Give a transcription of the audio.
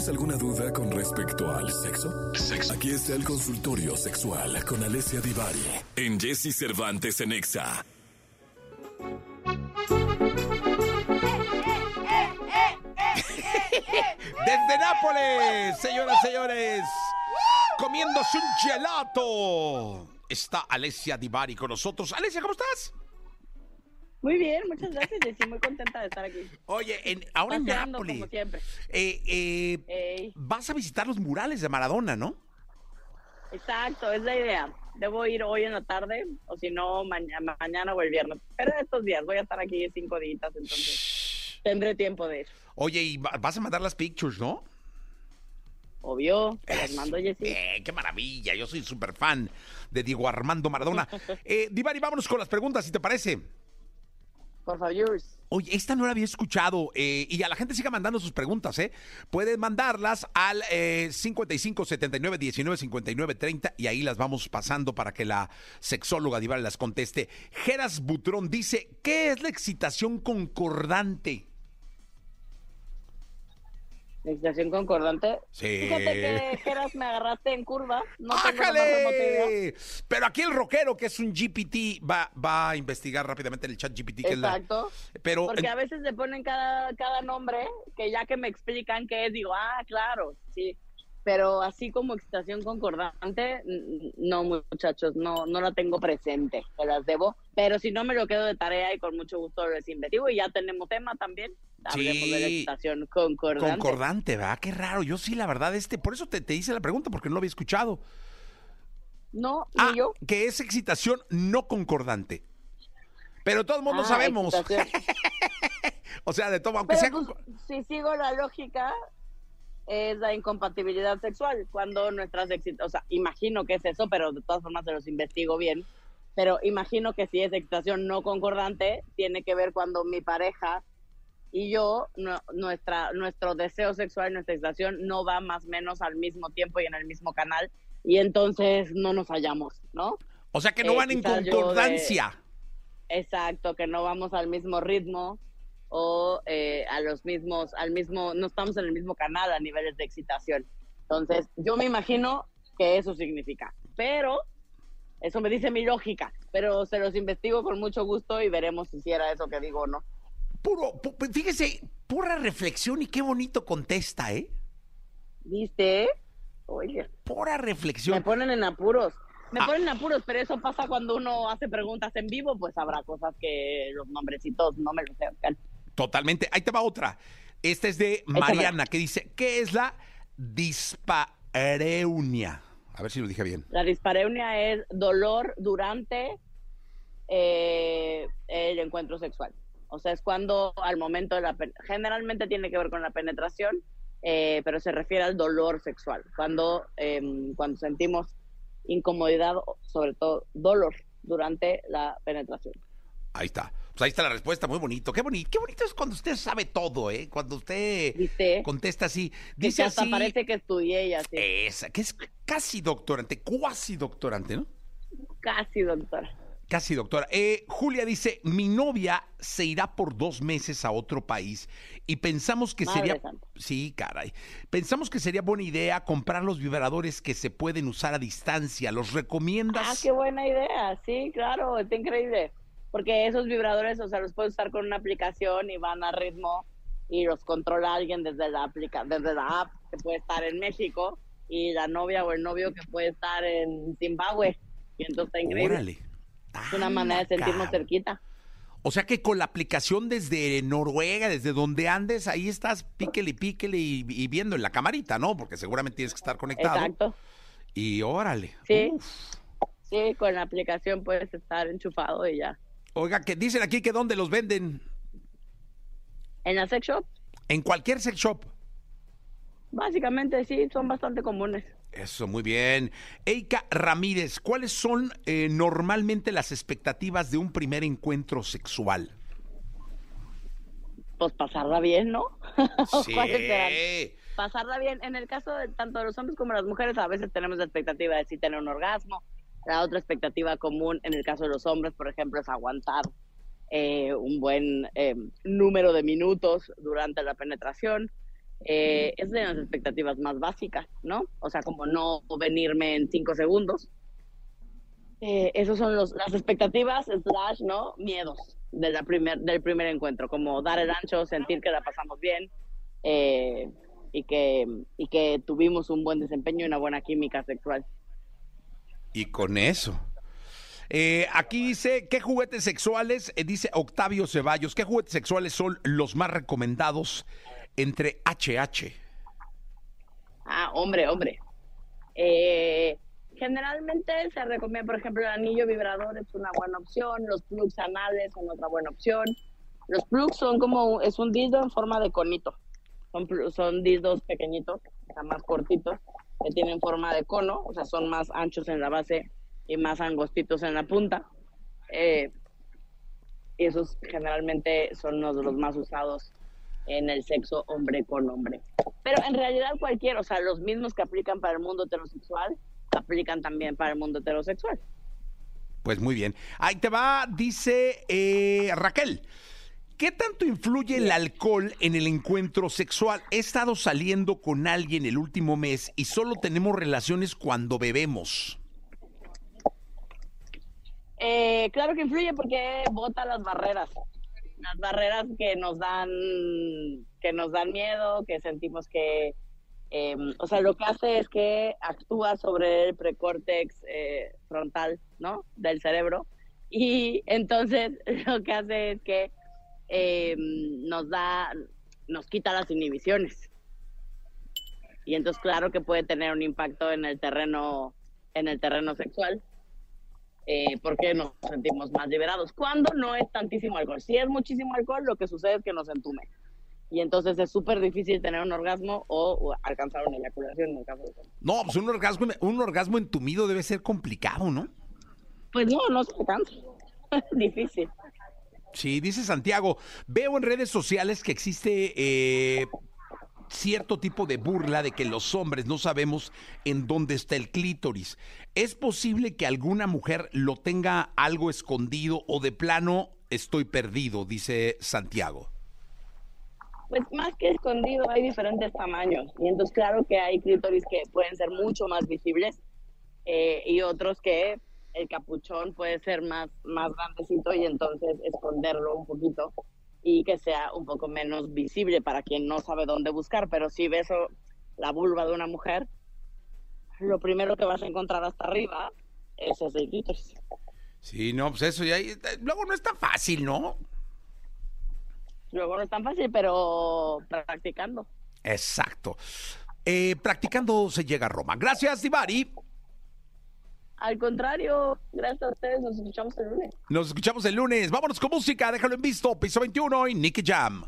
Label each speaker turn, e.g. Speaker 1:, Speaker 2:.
Speaker 1: ¿Tienes alguna duda con respecto al sexo? Aquí está el consultorio sexual con Alessia Divari en Jesse Cervantes en Exa.
Speaker 2: Desde Nápoles, señoras y señores, comiéndose un gelato. Está Alessia Divari con nosotros. Alessia, ¿cómo estás?
Speaker 3: Muy bien, muchas gracias, Jessy. Muy contenta de estar aquí.
Speaker 2: Oye, en, ahora en
Speaker 3: Paseando,
Speaker 2: Nápoles.
Speaker 3: como siempre.
Speaker 2: eh, eh, vas a visitar los murales de Maradona, ¿no?
Speaker 3: exacto, es la idea. Debo ir hoy en la tarde, o si no, mañana, mañana o el viernes. Pero estos días voy a estar aquí cinco días, entonces tendré tiempo de ir.
Speaker 2: Oye, y va- vas a mandar las pictures, ¿no?
Speaker 3: Obvio, te las mando, Jessy.
Speaker 2: Bien, qué maravilla. Yo soy súper fan de Diego Armando Maradona. Eh, Divari, vámonos con las preguntas, si te parece.
Speaker 3: Por favor.
Speaker 2: Oye, esta no la había escuchado eh, y a la gente siga mandando sus preguntas, ¿eh? Pueden mandarlas al eh, 55 79 19 59 30 y ahí las vamos pasando para que la sexóloga Divari las conteste. Geras Butrón dice, ¿qué es la excitación concordante?
Speaker 3: Excitación concordante.
Speaker 2: Sí.
Speaker 3: Fíjate que, Geras, me agarraste en curva. No.
Speaker 2: ¡Ájale! Pero aquí el rockero, que es un GPT, va, va a investigar rápidamente en el chat GPT. Que es la-
Speaker 3: Exacto.
Speaker 2: Pero
Speaker 3: Porque a veces le ponen cada, cada nombre que ya que me explican qué es, digo, ah, claro, sí. Pero así como excitación concordante, no, muchachos, no, no la tengo presente, se las debo. Pero si no me lo quedo de tarea y con mucho gusto les investigo y ya tenemos tema también. Hablemos de la
Speaker 2: Sí.
Speaker 3: excitación concordante.
Speaker 2: concordante, ¿verdad? Qué raro. Yo sí, la verdad, este, por eso te, te hice la pregunta, porque no lo había escuchado.
Speaker 3: No,
Speaker 2: Ah,
Speaker 3: ni yo.
Speaker 2: que es excitación no concordante. Pero todo el mundo
Speaker 3: Ah,
Speaker 2: sabemos. O sea, de todo, aunque
Speaker 3: Pero
Speaker 2: sea.
Speaker 3: pues, si sigo la lógica, es la incompatibilidad sexual. Cuando nuestras excitaciones, o sea, imagino que es eso, pero de todas formas se los investigo bien. Pero imagino que si es excitación no concordante, tiene que ver cuando mi pareja y yo, no- nuestra, nuestro deseo sexual, nuestra excitación no va más o menos al mismo tiempo y en el mismo canal. Y entonces no nos hallamos, ¿no?
Speaker 2: O sea, que no
Speaker 3: eh,
Speaker 2: van en
Speaker 3: de-
Speaker 2: concordancia.
Speaker 3: Exacto, que no vamos al mismo ritmo o eh, a los mismos, al mismo, no estamos en el mismo canal a niveles de excitación. Entonces, yo me imagino que eso significa, pero eso me dice mi lógica, pero se los investigo con mucho gusto y veremos si sí era eso que digo o no.
Speaker 2: Puro, pu- fíjese, pura reflexión y qué bonito contesta, ¿eh?
Speaker 3: ¿Viste? Oye,
Speaker 2: Pura
Speaker 3: me
Speaker 2: reflexión.
Speaker 3: ponen en apuros. Me
Speaker 2: Ah.
Speaker 3: ponen en apuros, pero eso pasa cuando uno hace preguntas en vivo, pues habrá cosas que los nombrecitos no me los sepan.
Speaker 2: Totalmente. Ahí te va otra. Esta es de Mariana, que dice, ¿qué es la dispareunia? A ver si lo dije bien.
Speaker 3: La dispareunia es dolor durante eh, el encuentro sexual. O sea, es cuando al momento de la... Generalmente tiene que ver con la penetración, eh, pero se refiere al dolor sexual. Cuando, em, cuando sentimos incomodidad, sobre todo dolor durante la penetración.
Speaker 2: Ahí está. Pues ahí está la respuesta, muy bonito. Qué bonito, qué bonito es cuando usted sabe todo, ¿eh? Cuando usted
Speaker 3: ¿Viste?
Speaker 2: contesta así. Dice
Speaker 3: hasta
Speaker 2: así.
Speaker 3: parece que estudié y así.
Speaker 2: Esa, que es casi doctorante, cuasi doctorante, ¿no?
Speaker 3: Casi, doctora.
Speaker 2: Casi doctora. Eh, Julia dice, mi novia se irá por dos meses a otro país y pensamos que
Speaker 3: Madre
Speaker 2: sería...
Speaker 3: santa.
Speaker 2: Sí, caray. Pensamos que sería buena idea comprar los vibradores que se pueden usar a distancia. ¿Los recomiendas?
Speaker 3: Ah, qué buena idea. Sí, claro, está increíble. Porque esos vibradores, o sea, los puedes usar con una aplicación y van a ritmo y los controla alguien desde la aplica desde la app que puede estar en México y la novia o el novio que puede estar en Zimbabue. Y entonces está increíble.
Speaker 2: Órale.
Speaker 3: Es una manera de sentirnos cerquita.
Speaker 2: O sea que con la aplicación desde Noruega, desde donde andes, ahí estás píquele y píquele y, y viendo en la camarita, ¿no? Porque seguramente tienes que estar conectado.
Speaker 3: Exacto.
Speaker 2: Y órale.
Speaker 3: Sí.
Speaker 2: Uf.
Speaker 3: Sí, con la aplicación puedes estar enchufado y ya.
Speaker 2: Oiga, que dicen aquí que dónde los venden.
Speaker 3: En la sex shop,
Speaker 2: En cualquier sex shop.
Speaker 3: básicamente sí, son bastante comunes.
Speaker 2: Eso, muy bien. Eika Ramírez, ¿cuáles son eh, normalmente las expectativas de un primer encuentro sexual?
Speaker 3: Pues pasarla bien, ¿no?
Speaker 2: Sí.
Speaker 3: Pasarla bien. En el caso de tanto de los hombres como de las mujeres, a veces tenemos la expectativa de sí tener un orgasmo. La otra expectativa común en el caso de los hombres, por ejemplo, es aguantar eh, un buen eh, número de minutos durante la penetración. Eh, es de las expectativas más básicas, ¿no? O sea, como no venirme en cinco segundos. Eh, esos son los, las expectativas slash, ¿no? Miedos de la primer, del primer encuentro, como dar el ancho, sentir que la pasamos bien eh, y, que, y que tuvimos un buen desempeño y una buena química sexual.
Speaker 2: Y con eso. Eh, aquí dice, ¿qué juguetes sexuales? Eh, dice Octavio Ceballos, ¿qué juguetes sexuales son los más recomendados entre HH?
Speaker 3: Ah, hombre, hombre. Eh, generalmente se recomienda, por ejemplo, el anillo vibrador es una buena opción, los plugs anales son otra buena opción. Los plugs son como, es un dildo en forma de conito. Son, son dildos pequeñitos, o más cortitos, que tienen forma de cono, o sea, son más anchos en la base y más angostitos en la punta. Eh, y esos generalmente son uno de los más usados en el sexo hombre con hombre. Pero en realidad cualquier, o sea, los mismos que aplican para el mundo heterosexual, aplican también para el mundo heterosexual.
Speaker 2: Pues muy bien. Ahí te va, dice eh, Raquel. ¿Qué tanto influye el alcohol en el encuentro sexual? He estado saliendo con alguien el último mes y solo tenemos relaciones cuando bebemos.
Speaker 3: Eh, claro que influye porque bota las barreras, las barreras que nos dan, que nos dan miedo, que sentimos que, eh, o sea, lo que hace es que actúa sobre el precórtex eh, frontal, ¿no? Del cerebro y entonces lo que hace es que nos da, nos quita las inhibiciones y entonces claro que puede tener un impacto en el terreno, en el terreno sexual eh, porque nos sentimos más liberados. Cuando no es tantísimo alcohol. Si es muchísimo alcohol, lo que sucede es que nos entume. Y entonces es súper difícil tener un orgasmo o, alcanzar una eyaculación en el caso de
Speaker 2: No, pues un orgasmo, un orgasmo entumido debe ser complicado, ¿no?
Speaker 3: Pues no, no se alcanza. difícil.
Speaker 2: Sí, dice Santiago, veo en redes sociales que existe eh, cierto tipo de burla de que los hombres no sabemos en dónde está el clítoris. ¿Es posible que alguna mujer lo tenga algo escondido o de plano estoy perdido? Dice Santiago.
Speaker 3: Pues más que escondido hay diferentes tamaños y entonces claro que hay clítoris que pueden ser mucho más visibles eh, y otros que el capuchón puede ser más, más grandecito y entonces esconderlo un poquito y que sea un poco menos visible para quien no sabe dónde buscar, pero si ves la vulva de una mujer, lo primero que vas a encontrar hasta arriba es ese clítoris.
Speaker 2: Sí, no, pues eso ya, luego no es tan fácil, ¿no?
Speaker 3: Luego no es tan fácil, pero practicando.
Speaker 2: Exacto. Eh, practicando se llega a Roma. Gracias, Divari.
Speaker 3: Al contrario, gracias a ustedes, nos escuchamos el lunes.
Speaker 2: Nos escuchamos el lunes. Vámonos con música, déjalo en visto. Piso 21 y Nicky Jam.